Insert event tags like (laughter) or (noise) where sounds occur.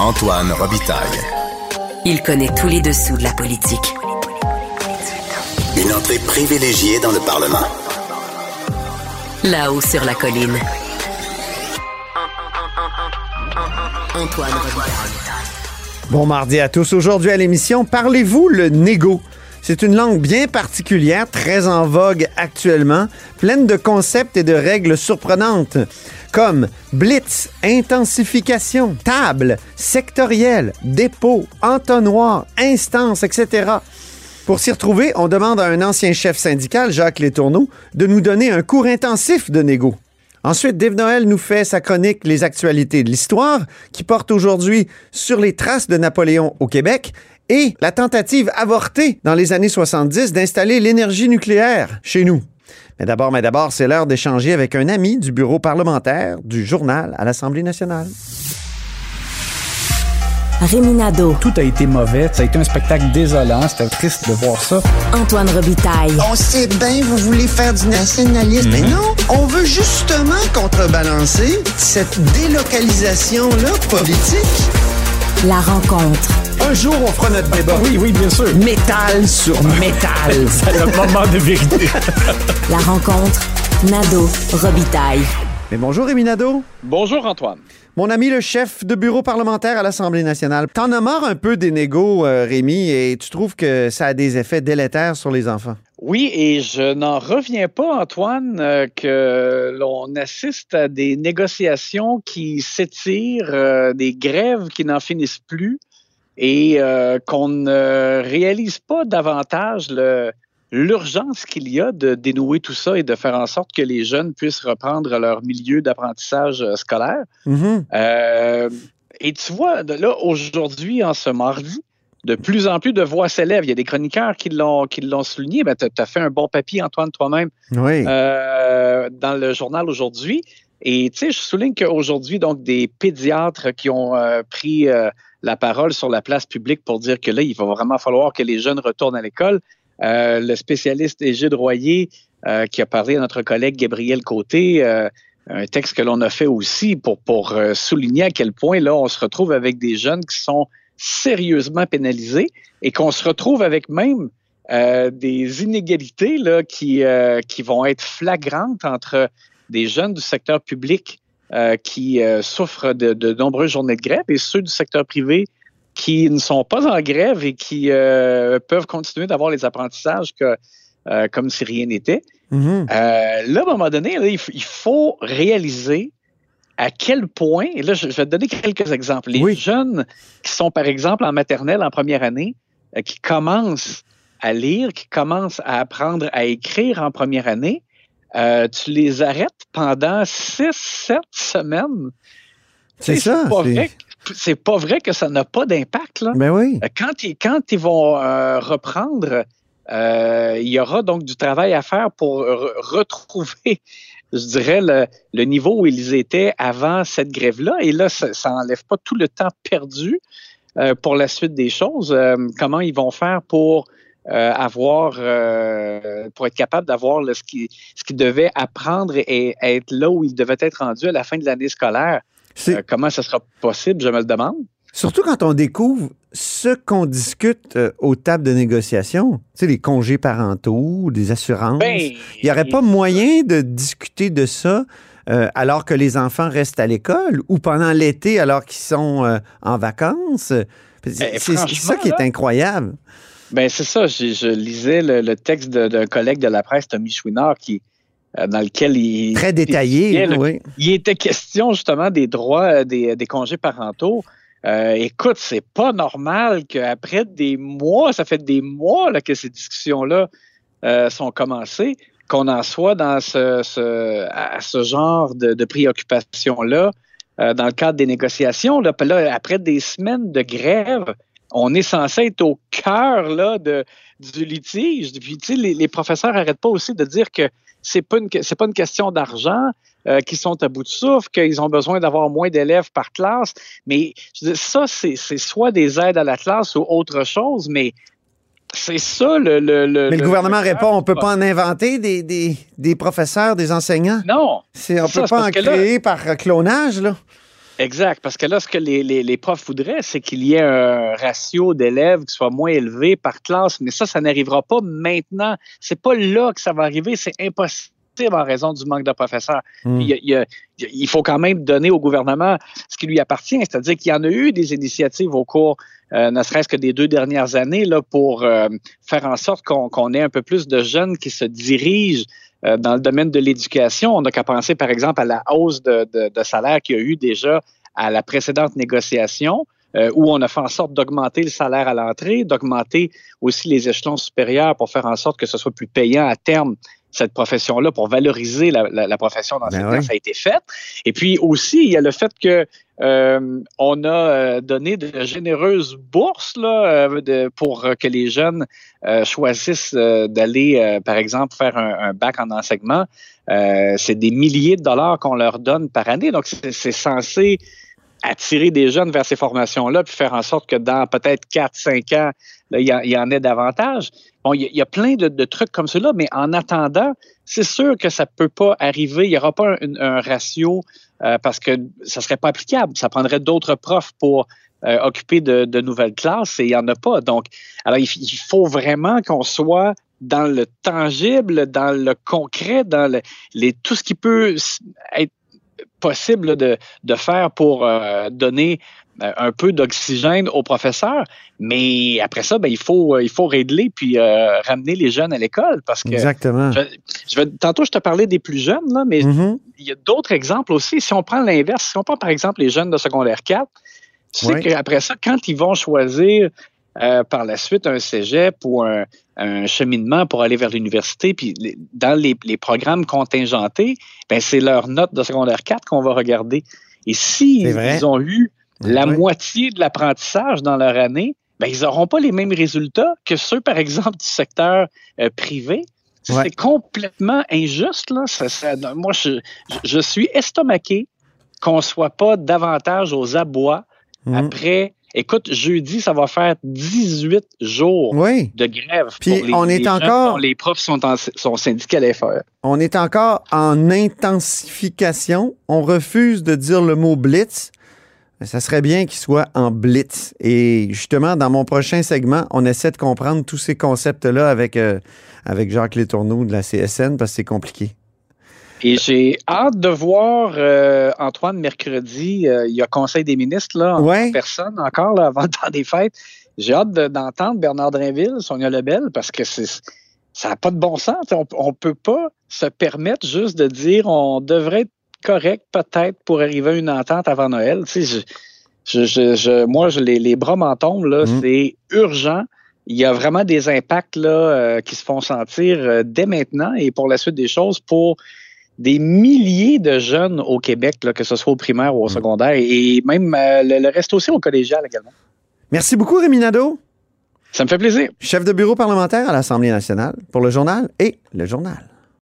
Antoine Robitaille. Il connaît tous les dessous de la politique. Une entrée privilégiée dans le Parlement. Là-haut sur la colline. Antoine Robitaille. Bon mardi à tous. Aujourd'hui à l'émission, parlez-vous le négo? C'est une langue bien particulière, très en vogue actuellement, pleine de concepts et de règles surprenantes, comme blitz, intensification, table, sectoriel, dépôt, entonnoir, instance, etc. Pour s'y retrouver, on demande à un ancien chef syndical, Jacques Létourneau, de nous donner un cours intensif de négo. Ensuite, Dave Noël nous fait sa chronique Les actualités de l'histoire, qui porte aujourd'hui sur les traces de Napoléon au Québec et la tentative avortée dans les années 70 d'installer l'énergie nucléaire chez nous. Mais d'abord, mais d'abord, c'est l'heure d'échanger avec un ami du bureau parlementaire du journal à l'Assemblée nationale. Réminado. Tout a été mauvais. Ça a été un spectacle désolant. C'était triste de voir ça. Antoine Robitaille. On sait bien, vous voulez faire du nationalisme. Mais non, on veut justement contrebalancer cette délocalisation-là politique. La rencontre. Un jour, on fera notre débat. Oui, oui, bien sûr. Métal sur métal. (laughs) C'est le moment de vérité. (laughs) La rencontre. Nado. Robitaille. Mais bonjour, Rémi Nadeau. Bonjour Antoine. Mon ami le chef de bureau parlementaire à l'Assemblée nationale. T'en as marre un peu des négos, euh, Rémi, et tu trouves que ça a des effets délétères sur les enfants? Oui, et je n'en reviens pas, Antoine, euh, que l'on assiste à des négociations qui s'étirent, euh, des grèves qui n'en finissent plus, et euh, qu'on ne réalise pas davantage le- l'urgence qu'il y a de dénouer tout ça et de faire en sorte que les jeunes puissent reprendre leur milieu d'apprentissage euh, scolaire. Mhm. Euh, et tu vois, là, aujourd'hui, en ce mardi, de plus en plus de voix s'élèvent. Il y a des chroniqueurs qui l'ont, qui l'ont souligné. Ben, tu as fait un bon papier, Antoine, toi-même, Oui. euh, dans le journal aujourd'hui. Et tu sais, je souligne qu'aujourd'hui, donc, des pédiatres qui ont euh, pris euh, la parole sur la place publique pour dire que là, il va vraiment falloir que les jeunes retournent à l'école. Euh, le spécialiste Égide Royer, euh, qui a parlé à notre collègue Gabriel Côté, euh, un texte que l'on a fait aussi pour, pour euh, souligner à quel point là, on se retrouve avec des jeunes qui sont sérieusement pénalisés et qu'on se retrouve avec même euh, des inégalités là, qui, euh, qui vont être flagrantes entre des jeunes du secteur public euh, qui euh, souffrent de, de nombreuses journées de grève et ceux du secteur privé qui ne sont pas en grève et qui euh, peuvent continuer d'avoir les apprentissages que, comme si rien n'était. Mhm. Euh, là, à un moment donné, là, il, faut réaliser à quel point, et là, je, je vais te donner quelques exemples. Les Oui. jeunes qui sont, par exemple, en maternelle en première année, qui commencent à lire, qui commencent à apprendre à écrire en première année, euh, tu les arrêtes pendant six, sept semaines? C'est ça. c'est- pas vrai que ça n'a pas d'impact. là. Ben oui. Euh, Quand ils, quand ils vont euh, reprendre, euh, il y aura donc du travail à faire pour re- retrouver, (laughs) je dirais, le, le niveau où ils étaient avant cette grève-là. Et là, ça n'enlève pas tout le temps perdu pour la suite des choses. Comment ils vont faire pour euh, avoir, euh, pour être capable d'avoir ce qu'ils ce qu'ils devaient apprendre et, et être là où ils devaient être rendus à la fin de l'année scolaire. Euh, comment ça sera possible, je me le demande. surtout quand on découvre ce qu'on discute aux tables de négociation, tu sais, les congés parentaux, des assurances. Ben, Il n'y aurait pas moyen de discuter de ça euh, alors que les enfants restent à l'école ou pendant l'été alors qu'ils sont euh, en vacances. C'est Eh, c'est ça qui est incroyable. Ben c'est ça. Je, je lisais le, le texte d'un collègue de la presse, Tommy Chouinard, qui euh, dans lequel il Très détaillé, là, oui. il était question justement des droits euh, des, des congés parentaux. Euh, écoute, c'est pas normal qu'après des mois, ça fait des mois là, que ces discussions-là euh, sont commencées, qu'on en soit dans ce, ce- à ce genre de, de préoccupation-là euh, dans le cadre des négociations. Là, après des semaines de grève, on est censé être au cœur là, de, du litige. Puis, tu sais, les, les professeurs n'arrêtent pas aussi de dire que c'est pas une, c'est pas une question d'argent, euh, qu'ils sont à bout de souffle, qu'ils ont besoin d'avoir moins d'élèves par classe. Mais je ça, c'est, c'est soit des aides à la classe ou autre chose, mais c'est ça le. le, le Mais le gouvernement répond, on du peut pas en inventer des, des, des professeurs, des enseignants? Non. C'est, on Ça, peut c'est pas en là- créer par euh, clonage, là. Exact, parce que là, ce que les, les, les profs voudraient, c'est qu'il y ait un ratio d'élèves qui soit moins élevé par classe, mais ça, ça n'arrivera pas maintenant. C'est pas là que ça va arriver, c'est impossible en raison du manque de professeurs. Hmm. Il, il il faut quand même donner au gouvernement ce qui lui appartient, c'est-à-dire qu'il y en a eu des initiatives au cours, euh, ne serait-ce que des deux dernières années, là, pour euh, faire en sorte qu'on qu'on ait un peu plus de jeunes qui se dirigent euh, dans le domaine de l'éducation. On n'a qu'à penser, par exemple, à la hausse de, salaire qu'il y a eu déjà à la précédente négociation, euh, où on a fait en sorte d'augmenter le salaire à l'entrée, d'augmenter aussi les échelons supérieurs pour faire en sorte que ce soit plus payant à terme cette profession-là pour valoriser la, la- la profession d'enseignant. Ben. Ça a été fait. Et puis aussi, il y a le fait que euh, on a euh, donné de généreuses bourses là, euh, de- pour que les jeunes euh, choisissent euh, d'aller, par exemple, faire un, un bac en enseignement. C'est des milliers de dollars qu'on leur donne par année. Donc, c'est censé attirer des jeunes vers ces formations-là, puis faire en sorte que dans peut-être 4-5 ans, il, y en, ait davantage. Bon, il y a, plein de, trucs comme cela, mais en attendant, c'est sûr que ça peut pas arriver. Il n'y aura pas un, ratio euh, parce que ça serait pas applicable. Ça prendrait d'autres profs pour euh, occuper de, de nouvelles classes et il n'y en a pas. Donc, alors il, faut vraiment qu'on soit dans le tangible, dans le concret, dans le, les, tout ce qui peut être possible là, de, de faire pour euh, donner euh, un peu d'oxygène aux professeurs. Mais après ça, ben, il, faut, euh, il faut régler puis euh, ramener les jeunes à l'école parce que Exactement. je, je vais, tantôt, je te parlais des plus jeunes, là, mais Mhm. il y a d'autres exemples aussi. Si on prend l'inverse, si on prend par exemple les jeunes de secondaire 4, tu sais Oui. qu'après ça, quand ils vont choisir euh, par la suite un cégep ou un, un cheminement pour aller vers l'université, puis les- dans les, les programmes contingentés, ben c'est leur note de secondaire 4 qu'on va regarder. Et s'ils ont eu la moitié de l'apprentissage dans leur année, ben, ils n'auront pas les mêmes résultats que ceux, par exemple, du secteur euh, privé. Ouais. C'est complètement injuste. Là. Ça- ça- moi, je, suis estomaqué qu'on ne soit pas davantage aux abois Mhm. après. Écoute, jeudi, ça va faire 18 jours Oui. de grève. Puis pour les, on est les encore- les profs sont, en, sont syndiqués à l'FR. On est encore en intensification. On refuse de dire le mot blitz. Ça serait bien qu'il soit en blitz. Et justement, dans mon prochain segment, on essaie de comprendre tous ces concepts-là avec, euh, avec Jacques Létourneau de la CSN parce que c'est compliqué. Et j'ai hâte de voir euh, Antoine mercredi. euh, il y a Conseil des ministres là, en Ouais. personne encore là, avant le temps des fêtes. J'ai hâte de- d'entendre Bernard Drinville, Sonia Lebel, parce que c'est ça n'a pas de bon sens. On ne peut pas se permettre juste de dire on devrait être correct peut-être pour arriver à une entente avant Noël. Tu sais, je, je, je- moi, je, les, les bras m'en tombent, là, Mhm. c'est urgent. Il y a vraiment des impacts là, euh, qui se font sentir euh, dès maintenant et pour la suite des choses pour des milliers de jeunes au Québec, là, que ce soit au primaire ou au secondaire, et même euh, le, le reste aussi au collégial également. Merci beaucoup, Rémi Nadeau, Ça me fait plaisir. chef de bureau parlementaire à l'Assemblée nationale pour le journal et le journal.